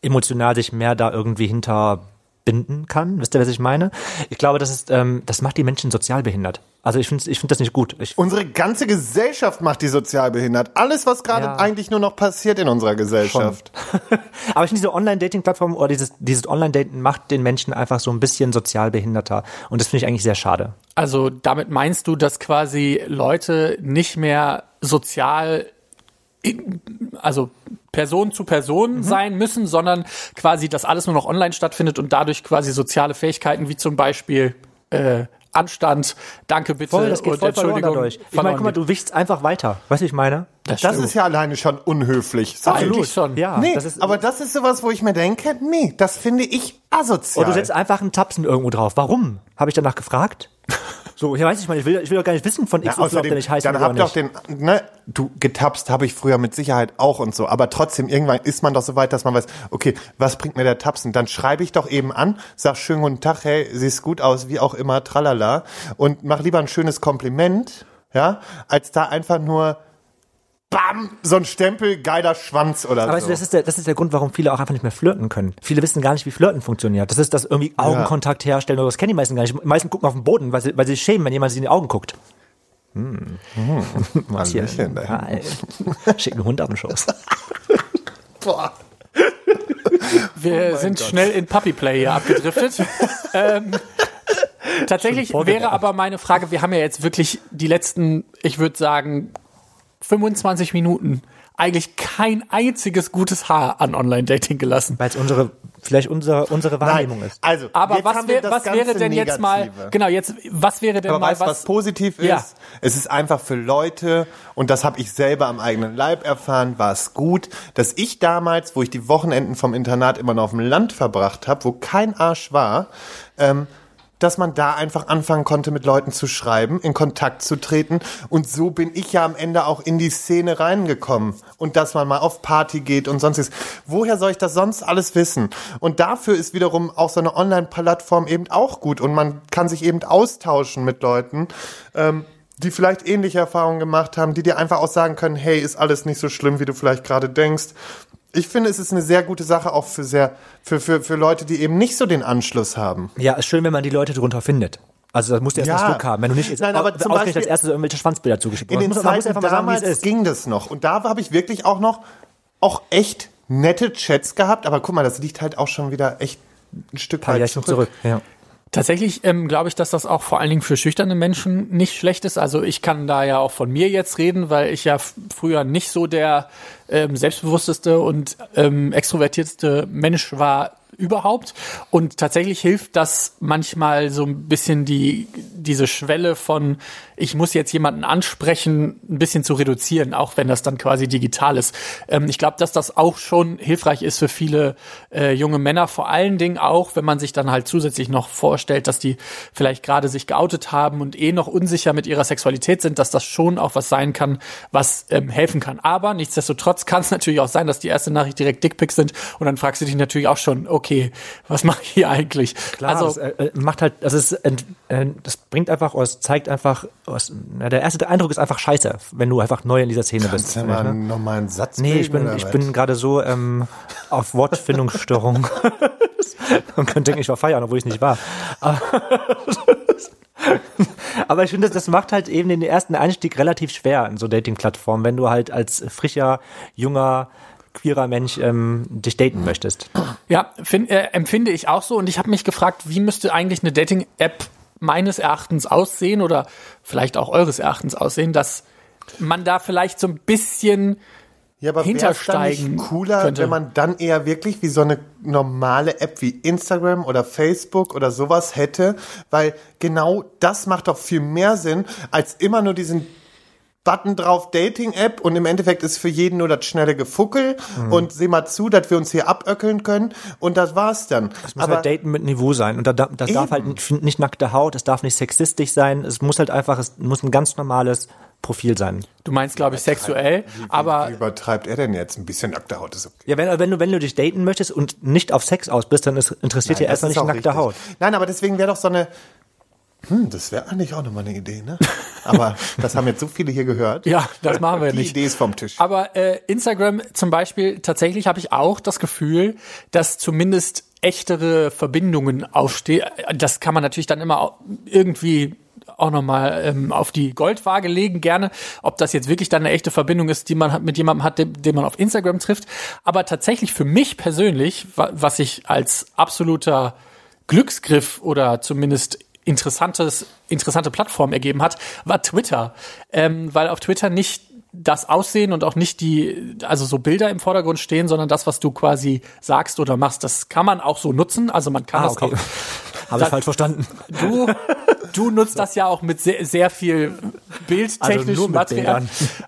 emotional sich mehr da irgendwie hinterbinden kann. Wisst ihr, was ich meine? Ich glaube, das ist, ähm, das macht die Menschen sozial behindert. Also ich finde ich finde das nicht gut. Ich, Unsere ganze Gesellschaft macht die sozial behindert. Alles, was gerade Ja. eigentlich nur noch passiert in unserer Gesellschaft. Aber ich finde diese Online-Dating-Plattform oder dieses, dieses Online-Daten macht den Menschen einfach so ein bisschen sozial behinderter. Und das finde ich eigentlich sehr schade. Also damit meinst du, dass quasi Leute nicht mehr sozial, in, also Person zu Person sein müssen, sondern quasi, dass alles nur noch online stattfindet und dadurch quasi soziale Fähigkeiten wie zum Beispiel äh, Anstand, Danke bitte Voll, das geht und voll verloren Entschuldigung. dadurch. Ich meine, guck mal, du wichst einfach weiter. Weißt du, ich meine? Das ist ja alleine schon unhöflich. Sorry. Eigentlich schon. Ja, Nee, das ist, aber das ist sowas, wo ich mir denke, nee, das finde ich asozial. Und du setzt einfach einen Tapsen irgendwo drauf. Warum? Habe ich danach gefragt? So, ja, weiß ich mal, ich will, ich will doch gar nicht wissen von ja, X, ob der außerdem, nicht heißt dann habt doch nicht. den, ne, du getapst habe ich früher mit Sicherheit auch und so, aber trotzdem, irgendwann ist man doch so weit, dass man weiß, okay, was bringt mir der Tapsen? Dann schreibe ich doch eben an, sag schönen guten Tag, hey, siehst gut aus, wie auch immer, tralala, und mach lieber ein schönes Kompliment, ja, als da einfach nur, bam, so ein Stempel, geiler Schwanz oder Aber weißt so. du, das ist, der, das ist der Grund, warum viele auch einfach nicht mehr flirten können. Viele wissen gar nicht, wie Flirten funktioniert. Das ist das irgendwie Augenkontakt herstellen oder das kennen die meisten gar nicht. Die meisten gucken auf den Boden, weil sie, weil sie sich schämen, wenn jemand sie in die Augen guckt. Was hier? Hallöchen, ey. Hi. Schick einen Hund auf den Schoß. Boah. Wir sind schnell in Puppy Play hier abgedriftet. ähm, tatsächlich wäre aber meine Frage, wir haben ja jetzt wirklich die letzten, ich würde sagen, 25 Minuten eigentlich kein einziges gutes Haar an Online-Dating gelassen. Weil es unsere, vielleicht unsere, unsere Wahrnehmung Nein, ist. also, Aber jetzt was, haben wir wär, das was wäre denn jetzt mal, Negative. genau, jetzt, was wäre denn Aber mal weißt was was, positiv ist? Ja. Es ist einfach für Leute, und das habe ich selber am eigenen Leib erfahren, war es gut, dass ich damals, wo ich die Wochenenden vom Internat immer noch auf dem Land verbracht habe, wo kein Arsch war, ähm, dass man da einfach anfangen konnte, mit Leuten zu schreiben, in Kontakt zu treten. Und so bin ich ja am Ende auch in die Szene reingekommen. Und dass man mal auf Party geht und sonstiges. Woher soll ich das sonst alles wissen? Und dafür ist wiederum auch so eine Online-Plattform eben auch gut. Und man kann sich eben austauschen mit Leuten, ähm, die vielleicht ähnliche Erfahrungen gemacht haben, die dir einfach auch sagen können, hey, ist alles nicht so schlimm, wie du vielleicht gerade denkst. Ich finde, es ist eine sehr gute Sache auch für sehr, für, für, für Leute, die eben nicht so den Anschluss haben. Ja, ist schön, wenn man die Leute drunter findet. Also das musst du erst Ja. mal Glück haben. Wenn du nicht jetzt Nein, aber zum Beispiel- als erstes irgendwelche Schwanzbilder zugeschickt In den muss Zeiten sagen, damals ging das noch. Und da habe ich wirklich auch noch, auch echt nette Chats gehabt. Aber guck mal, das liegt halt auch schon wieder echt ein Stück paar weit Jährchen zurück. Ja. Tatsächlich ähm, glaube ich, dass das auch vor allen Dingen für schüchterne Menschen nicht schlecht ist. Also ich kann da ja auch von mir jetzt reden, weil ich ja früher nicht so der ähm, selbstbewussteste und ähm, extrovertierteste Mensch war überhaupt. Und tatsächlich hilft das manchmal so ein bisschen die, diese Schwelle von, ich muss jetzt jemanden ansprechen, ein bisschen zu reduzieren, auch wenn das dann quasi digital ist. Ähm, ich glaube, dass das auch schon hilfreich ist für viele äh, junge Männer, vor allen Dingen auch, wenn man sich dann halt zusätzlich noch vorstellt, dass die vielleicht gerade sich geoutet haben und eh noch unsicher mit ihrer Sexualität sind, dass das schon auch was sein kann, was ähm, helfen kann. Aber nichtsdestotrotz kann es natürlich auch sein, dass die erste Nachricht direkt Dickpics sind und dann fragst du dich natürlich auch schon, okay, was mache ich hier eigentlich? Klar, also das äh, äh, macht halt, das ist, äh, das bringt einfach, oder es zeigt einfach, aus, na, der erste Eindruck ist einfach scheiße, wenn du einfach neu in dieser Szene bist. Kannst du mal nochmal einen Satz Nee, ich bin, ich was? bin gerade so ähm, auf Wortfindungsstörung. Man könnte denken, ich war feiern, obwohl ich nicht war. Aber, aber ich finde, das, das macht halt eben den ersten Einstieg relativ schwer in so Dating-Plattformen, wenn du halt als frischer, junger, queerer Mensch ähm, dich daten möchtest. Ja, find, äh, empfinde ich auch so. Und ich habe mich gefragt, wie müsste eigentlich eine Dating-App meines Erachtens aussehen oder vielleicht auch eures Erachtens aussehen, dass man da vielleicht so ein bisschen Ja, aber hintersteigen nicht cooler, könnte. wenn man dann eher wirklich wie so eine normale App wie Instagram oder Facebook oder sowas hätte, weil genau das macht doch viel mehr Sinn, als immer nur diesen Button drauf Dating-App und im Endeffekt ist für jeden nur das schnelle Gefuckel Mhm. und seh mal zu, dass wir uns hier aböckeln können und das war's dann. Es muss halt Daten mit Niveau sein. Und da, da- das darf halt Eben. nicht, nicht nackte Haut, es darf nicht sexistisch sein, es muss halt einfach, es muss ein ganz normales Profil sein. Du meinst, glaube ich, sexuell, aber Wie übertreibt er denn jetzt? Ein bisschen nackte Haut ist okay. Ja, wenn, wenn, du, wenn du dich daten möchtest und nicht auf Sex aus bist, dann ist, interessiert dir erstmal nicht nackte richtig. Haut. Nein, aber deswegen wäre doch so eine. Hm, das wäre eigentlich auch nochmal eine Idee, ne? Aber das haben jetzt so viele hier gehört. ja, das machen wir Die nicht. Idee ist vom Tisch. Aber äh, Instagram zum Beispiel, tatsächlich habe ich auch das Gefühl, dass zumindest echtere Verbindungen aufstehen. Das kann man natürlich dann immer irgendwie auch nochmal ähm, auf die Goldwaage legen, gerne, ob das jetzt wirklich dann eine echte Verbindung ist, die man hat, mit jemandem hat, den, den man auf Instagram trifft. Aber tatsächlich für mich persönlich, wa was ich als absoluter Glücksgriff oder zumindest interessantes, interessante Plattform ergeben hat, war Twitter. Ähm, weil auf Twitter nicht das Aussehen und auch nicht die, also so Bilder im Vordergrund stehen, sondern das, was du quasi sagst oder machst, das kann man auch so nutzen. Also man kann Ah, das okay. auch. Habe ich falsch verstanden. Du, du nutzt das ja auch mit sehr, sehr viel bildtechnischem Also Material.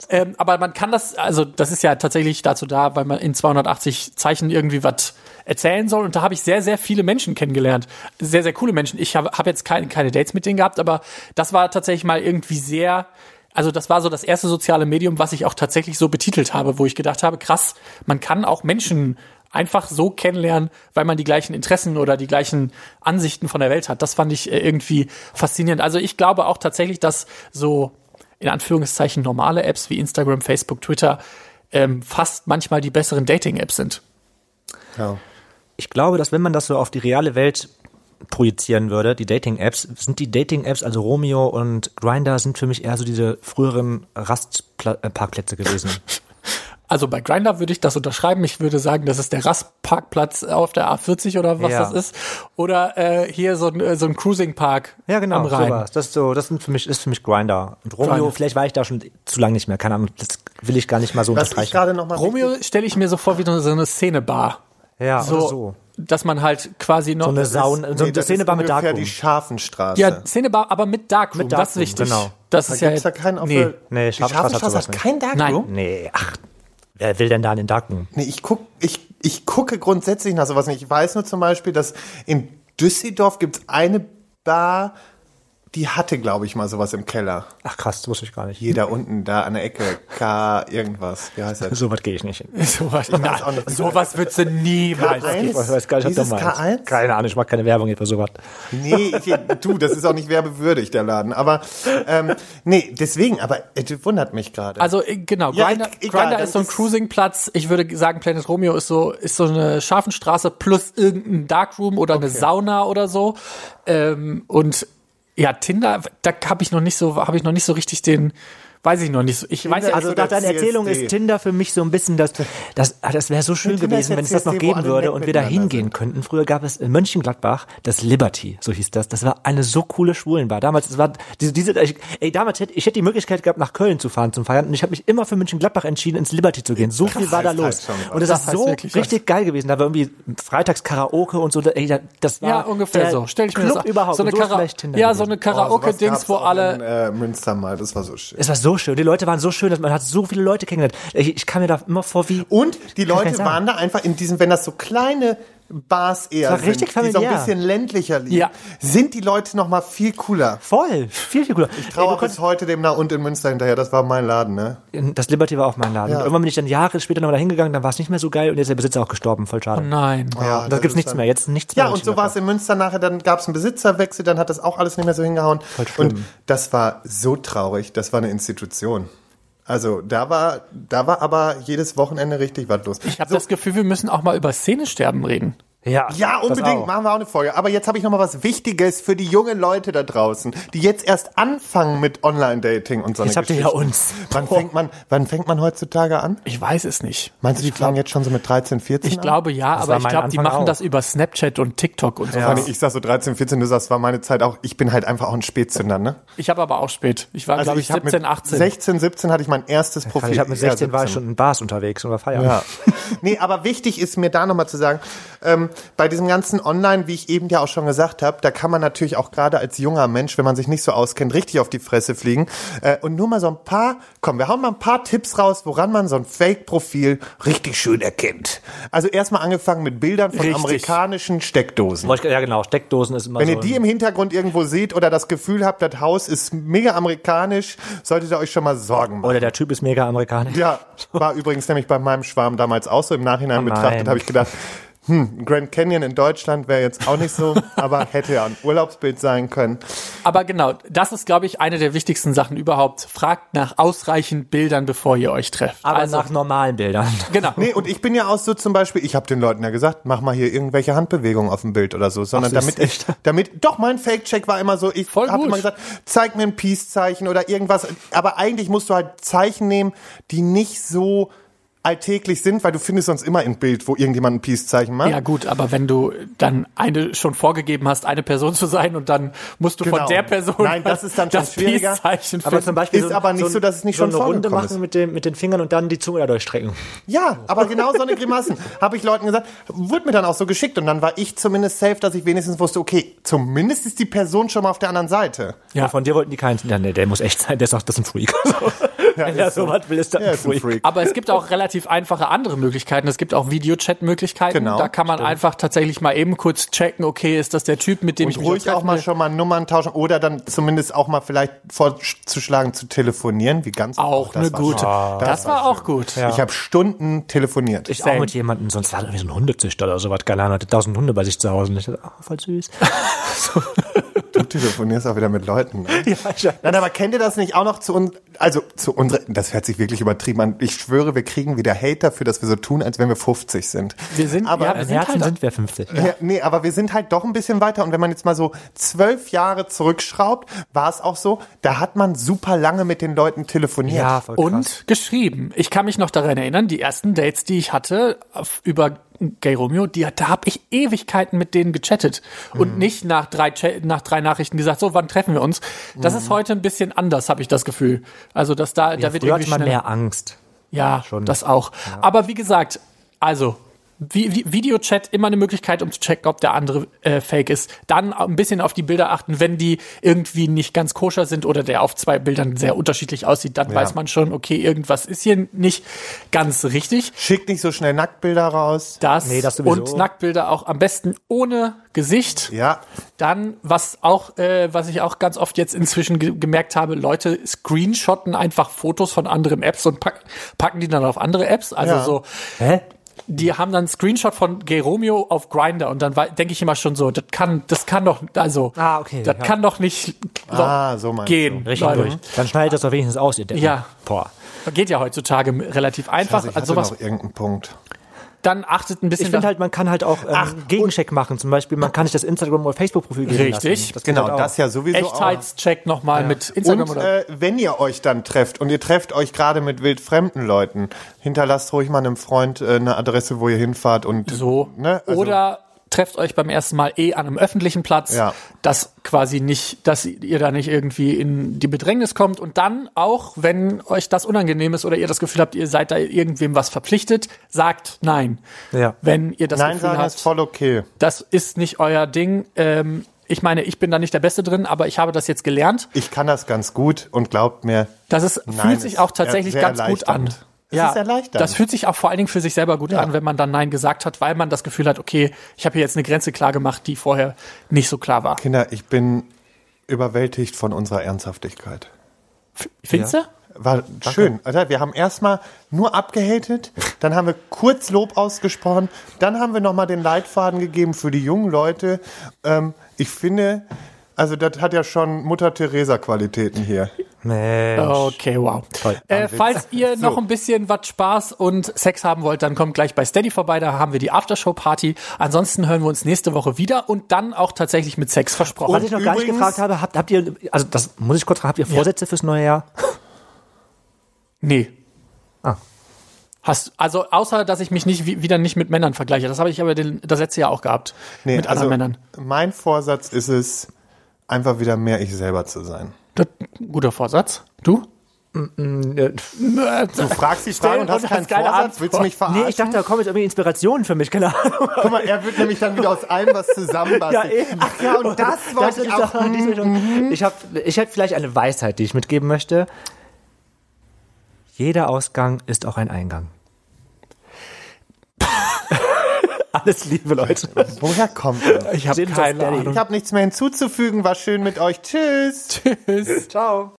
Ähm, aber man kann das, also das ist ja tatsächlich dazu da, weil man in 280 Zeichen irgendwie was erzählen soll. Und da habe ich sehr, sehr viele Menschen kennengelernt. Sehr, sehr coole Menschen. Ich habe hab jetzt keine, keine Dates mit denen gehabt, aber das war tatsächlich mal irgendwie sehr, also das war so das erste soziale Medium, was ich auch tatsächlich so betitelt habe, wo ich gedacht habe, krass, man kann auch Menschen einfach so kennenlernen, weil man die gleichen Interessen oder die gleichen Ansichten von der Welt hat. Das fand ich äh, irgendwie faszinierend. Also ich glaube auch tatsächlich, dass so in Anführungszeichen normale Apps wie Instagram, Facebook, Twitter ähm, fast manchmal die besseren Dating-Apps sind. Ja. Ich glaube, dass wenn man das so auf die reale Welt projizieren würde, die Dating-Apps, sind die Dating-Apps, also Romeo und Grinder, sind für mich eher so diese früheren Rastparkplätze gewesen. Also bei Grinder würde ich das unterschreiben. Ich würde sagen, das ist der Rastparkplatz auf der A40 oder was Ja. das ist. Oder äh, hier so ein, äh, so ein Cruising-Park Ja, genau, am Rhein. sowas. Das ist so, das sind für mich, ist für mich Grinder. Und Romeo, Grindr. vielleicht war ich da schon zu lange nicht mehr, keine Ahnung, das will ich gar nicht mal so Was ich unterstreichen. gerade noch mal Romeo stelle ich mir so vor wie so eine Szenebar. Ja, So, oder so. dass man halt quasi noch So eine Sauna, so Nee, eine das Szene ist war mit Darkroom. die Scharfenstraße. Ja, Szenebar, aber mit Darkroom, Mit das ist Darkroom, wichtig. genau. Das da ist ja jetzt, keinen nee. Nee, Die Scharfenstraße hat hat kein Darkroom? Nee, ach, wer will denn da in den Darkroom? Nee, ich guck, ich, ich gucke grundsätzlich nach sowas nicht. Ich weiß nur zum Beispiel, dass in Düsseldorf gibt's eine Bar, die hatte, glaube ich, mal sowas im Keller. Ach krass, das wusste ich gar nicht. Hier da unten, da an der Ecke, K irgendwas. Wie heißt das? So weit gehe ich nicht hin. Sowas, auch na, nicht. sowas würdest du niemals. K1? Ich weiß gar nicht, was Dieses du meinst. K1? Keine Ahnung, ich mache keine Werbung hier für sowas. Nee, ich, du, das ist auch nicht werbewürdig, der Laden. Aber ähm, nee, deswegen, aber es wundert mich gerade. Also äh, genau, Ja, Grinder, egal, Grinder ist so ein Cruisingplatz. Ich würde sagen, Planet Romeo ist so ist so eine Scharfenstraße plus irgendein Darkroom oder eine Sauna oder so. Ähm, und ja, Tinder, da habe ich noch nicht so habe ich noch nicht so richtig den weiß ich noch nicht so. Ich weiß ja, Also so nach deiner Erzählung ist Tinder für mich so ein bisschen das, das, das wäre so schön gewesen, wenn es das noch geben würde und wir da hingehen könnten. Früher gab es in Mönchengladbach das Liberty, so hieß das. Das war eine so coole Schwulenbar. Damals, es war diese, diese, ich, ey, damals hätte ich hätte die Möglichkeit gehabt, nach Köln zu fahren zum Feiern und ich habe mich immer für Mönchengladbach entschieden, ins Liberty zu gehen. So viel war da los. halt schon was. Und es Das ist so wirklich was. richtig geil gewesen. Da war irgendwie freitags Karaoke und so. Ey, da- das war ja, ungefähr der so. Stell ich mir Club das überhaupt. so eine, ist Kara vielleicht Tinder ja, so eine Oh, Karaoke-Dings, wo alle In, äh, Münster mal, das war so schön. Es war so schön. Die Leute waren so schön, dass man hat so viele Leute kennengelernt. Ich, ich kam mir da immer vor wie Und die Leute waren da einfach in diesem, wenn das so kleine Bars eher war sind, richtig die so ein bisschen ländlicher liegen, Ja. sind die Leute noch mal viel cooler. voll, viel viel cooler. Ich traue bis heute dem nach und in Münster hinterher, das war mein Laden, ne? Das Liberty war auch mein Laden. Ja. Und irgendwann bin ich dann Jahre später nochmal da hingegangen, dann war es nicht mehr so geil und jetzt ist der Besitzer auch gestorben, voll schade. Nein. Ja, da das gibt's ist nichts mehr, jetzt nichts mehr. Ja, und so war es in Münster nachher, dann gab es einen Besitzerwechsel, dann hat das auch alles nicht mehr so hingehauen. schlimm. Und das war so traurig, das war eine Institution. Also da war, da war aber jedes Wochenende richtig was los. Ich habe das Gefühl, wir müssen auch mal über Szenesterben reden. Ja, Ja, unbedingt. Machen wir auch eine Folge. Aber jetzt habe ich noch mal was Wichtiges für die jungen Leute da draußen, die jetzt erst anfangen mit Online-Dating und so Jetzt habt ihr ja uns. Wann fängt man, wann fängt man heutzutage an? Ich weiß es nicht. Meinst du, die fangen jetzt schon so mit 13, 14 Ich an? glaube ja, Das aber ich glaube, die machen auch. das über Snapchat und TikTok und so. Allem, Ich sag so 13, 14, du sagst, war meine Zeit auch, ich bin halt einfach auch ein Spätzünder, ne? Ich habe aber auch spät. Ich war, Also glaube ich, ich, hab 17, mit 18. 16, 17 hatte ich mein erstes Profil. Ich habe mit Ja, 16 war ich 17. schon in Bars unterwegs und war feiern. Ja. Nee, aber wichtig ist mir da nochmal zu sagen, ähm, bei diesem ganzen Online, wie ich eben ja auch schon gesagt habe, da kann man natürlich auch gerade als junger Mensch, wenn man sich nicht so auskennt, richtig auf die Fresse fliegen. Äh, und nur mal so ein paar, komm, wir hauen mal ein paar Tipps raus, woran man so ein Fake-Profil richtig schön erkennt. Also erstmal angefangen mit Bildern von Richtig. amerikanischen Steckdosen. Ja, genau. Steckdosen ist immer Wenn so. ihr die im Hintergrund irgendwo seht oder das Gefühl habt, das Haus ist mega amerikanisch, solltet ihr euch schon mal Sorgen machen. oder der Typ ist mega amerikanisch. Ja, war übrigens nämlich bei meinem Schwarm damals auch so. Im Nachhinein Oh betrachtet habe ich gedacht, hm, Grand Canyon in Deutschland wäre jetzt auch nicht so, aber hätte ja ein Urlaubsbild sein können. Aber genau, das ist, glaube ich, eine der wichtigsten Sachen überhaupt. Fragt nach ausreichend Bildern, bevor ihr euch trefft. Aber also, nach normalen Bildern. genau. Nee, und ich bin ja auch so zum Beispiel, ich habe den Leuten ja gesagt, mach mal hier irgendwelche Handbewegungen auf dem Bild oder so, sondern Ach, damit ich, damit, doch, mein Fake-Check war immer so, ich habe immer gesagt, zeig mir ein Peace-Zeichen oder irgendwas, aber eigentlich musst du halt Zeichen nehmen, die nicht so alltäglich sind, weil du findest sonst immer ein Bild, wo irgendjemand ein Peace-Zeichen macht. Ja gut, aber wenn du dann eine schon vorgegeben hast, eine Person zu sein und dann musst du Genau. von der Person Nein, das ist dann schon das schwieriger. Peace-Zeichen Aber finden. zum Beispiel Ist aber nicht so, dass es nicht so schon eine Runde machen ist. mit, dem, mit den Fingern und dann die Zunge da durchstrecken. Ja, aber genau so eine Grimassen habe ich Leuten gesagt, wurde mir dann auch so geschickt und dann war ich zumindest safe, dass ich wenigstens wusste, okay, zumindest ist die Person schon mal auf der anderen Seite. Ja. Ja. Von dir wollten die keinen. Ja, nee, der muss echt sein. Der ist auch, das ist ein Freak. Wenn er ist so. sowas will, ist das Ja, ein Freak. Freak. Aber es gibt auch relativ einfache andere Möglichkeiten. Es gibt auch Videochat-Möglichkeiten. Genau, da kann man einfach tatsächlich mal eben kurz checken, okay, ist das der Typ, mit dem ich Und mich ruhig auch mal will? schon mal Nummern tauschen oder dann zumindest auch mal vielleicht vorzuschlagen zu telefonieren, wie ganz Auch das eine war gute. schön. das, war auch gut. Ich habe Stunden telefoniert. Ich Same. auch mit jemandem, sonst war das irgendwie so ein Hundezüchter oder sowas. Keine Ahnung, hatte tausend Hunde bei sich zu Hause. Und ich dachte, oh, voll süß. Du telefonierst auch wieder mit Leuten. Ne? ja, Nein, aber kennt ihr das nicht auch noch zu uns? Also zu unserer, das hört sich wirklich übertrieben an. Ich schwöre, wir kriegen wieder Hate dafür, dass wir so tun, als wenn wir 50 sind. Wir sind, Aber ja, wir sind Herzen halt, sind wir 50. Ja, nee, aber wir sind halt doch ein bisschen weiter. Und wenn man jetzt mal so zwölf Jahre zurückschraubt, war es auch so, da hat man super lange mit den Leuten telefoniert. Ja, voll krass. und geschrieben. Ich kann mich noch daran erinnern, die ersten Dates, die ich hatte auf, über Gay Romeo, die, da habe ich Ewigkeiten mit denen gechattet und Mhm. nicht nach drei, nach drei Nachrichten gesagt, so, wann treffen wir uns? Das Mhm. ist heute ein bisschen anders, habe ich das Gefühl. Also, dass da, da Ja, wird früher irgendwie man mehr Angst. Ja, schon. das auch. Aber wie gesagt, also Videochat immer eine Möglichkeit, um zu checken, ob der andere äh, fake ist. Dann ein bisschen auf die Bilder achten, wenn die irgendwie nicht ganz koscher sind oder der auf zwei Bildern sehr unterschiedlich aussieht, dann weiß man schon, okay, irgendwas ist hier nicht ganz richtig. Schickt nicht so schnell Nacktbilder raus. Das, Nee, das sowieso. und Nacktbilder auch am besten ohne Gesicht. Ja, Dann, was auch, äh, was ich auch ganz oft jetzt inzwischen ge gemerkt habe, Leute screenshotten einfach Fotos von anderen Apps und pack packen die dann auf andere Apps. Also Ja. so, Hä? Die haben dann einen Screenshot von Gay Romeo auf Grinder und dann denke ich immer schon so, das kann, das kann doch, also, Ah, okay, das ja. kann doch nicht Ah, so gehen. Richtig Leute. durch. Dann schneidet das doch wenigstens aus, ihr Deppen. Ja. Boah. Geht ja heutzutage relativ einfach. Also ich hatte Also sowas, noch irgendeinen Punkt. Dann achtet ein bisschen Ich finde halt, man kann halt auch ähm, Ach, Gegencheck machen. Zum Beispiel, man kann sich das Instagram- oder Facebook-Profil geben Richtig. lassen. Das Genau, halt das ja sowieso auch. Echtheitscheck nochmal mit Instagram Und oder äh, wenn ihr euch dann trefft und ihr trefft euch gerade mit wildfremden Leuten, hinterlasst ruhig mal einem Freund äh, eine Adresse, wo ihr hinfahrt und so. Ne? Also- Oder trefft euch beim ersten Mal eh an einem öffentlichen Platz, Ja. dass quasi nicht, dass ihr da nicht irgendwie in die Bedrängnis kommt und dann auch, wenn euch das unangenehm ist oder ihr das Gefühl habt, ihr seid da irgendwem was verpflichtet, sagt nein. Ja. Wenn ihr das Nein Gefühl sagen habt, ist voll okay. das ist nicht euer Ding. Ähm, ich meine, ich bin da nicht der Beste drin, aber ich habe das jetzt gelernt. Ich kann das ganz gut und glaubt mir, Das ist, Nein, fühlt sich auch tatsächlich ganz gut an. Erleichternd. Es ist erleichternd. das fühlt sich auch vor allen Dingen für sich selber gut Ja. an, wenn man dann Nein gesagt hat, weil man das Gefühl hat, okay, ich habe hier jetzt eine Grenze klar gemacht, die vorher nicht so klar war. Kinder, ich bin überwältigt von unserer Ernsthaftigkeit. Findest du? War schön. Alter, wir haben erstmal nur abgehatet, dann haben wir kurz Lob ausgesprochen, dann haben wir nochmal den Leitfaden gegeben für die jungen Leute. Ähm, ich finde, also das hat ja schon Mutter Teresa Qualitäten hier. Mensch. Okay, wow. Äh, falls ihr noch ein bisschen was Spaß und Sex haben wollt, dann kommt gleich bei Steady vorbei. Da haben wir die Aftershow-Party. Ansonsten hören wir uns nächste Woche wieder und dann auch tatsächlich mit Sex versprochen. Was ich noch gar nicht gefragt habe, habt, habt ihr, also das muss ich kurz fragen, habt ihr Vorsätze fürs neue Jahr? Nee. Ah. Hast, also außer, dass ich mich nicht wie- wieder nicht mit Männern vergleiche. Das habe ich aber den, das letzte Jahr auch gehabt. Nee, mit also anderen Männern. mein Vorsatz ist es, einfach wieder mehr ich selber zu sein. Das, guter Vorsatz. Du? Äh, Du fragst die Frage und hast und keinen keine Vorsatz? Antwort. Willst du mich verarschen? Nee, ich dachte, da kommen jetzt irgendwie Inspirationen für mich, keine Ahnung. Guck mal, er wird nämlich dann wieder aus allem was zusammenbasteln. eben. Ach ja, und das wollte Das ich auch. diese Richtung. Ich habe ich hätte vielleicht eine Weisheit, die ich mitgeben möchte. Jeder Ausgang ist auch ein Eingang. Alles Liebe, Leute. Woher kommt das? Ich habe keine. Ahnung. Ich habe nichts mehr hinzuzufügen. War schön mit euch. Tschüss. Tschüss. Ciao.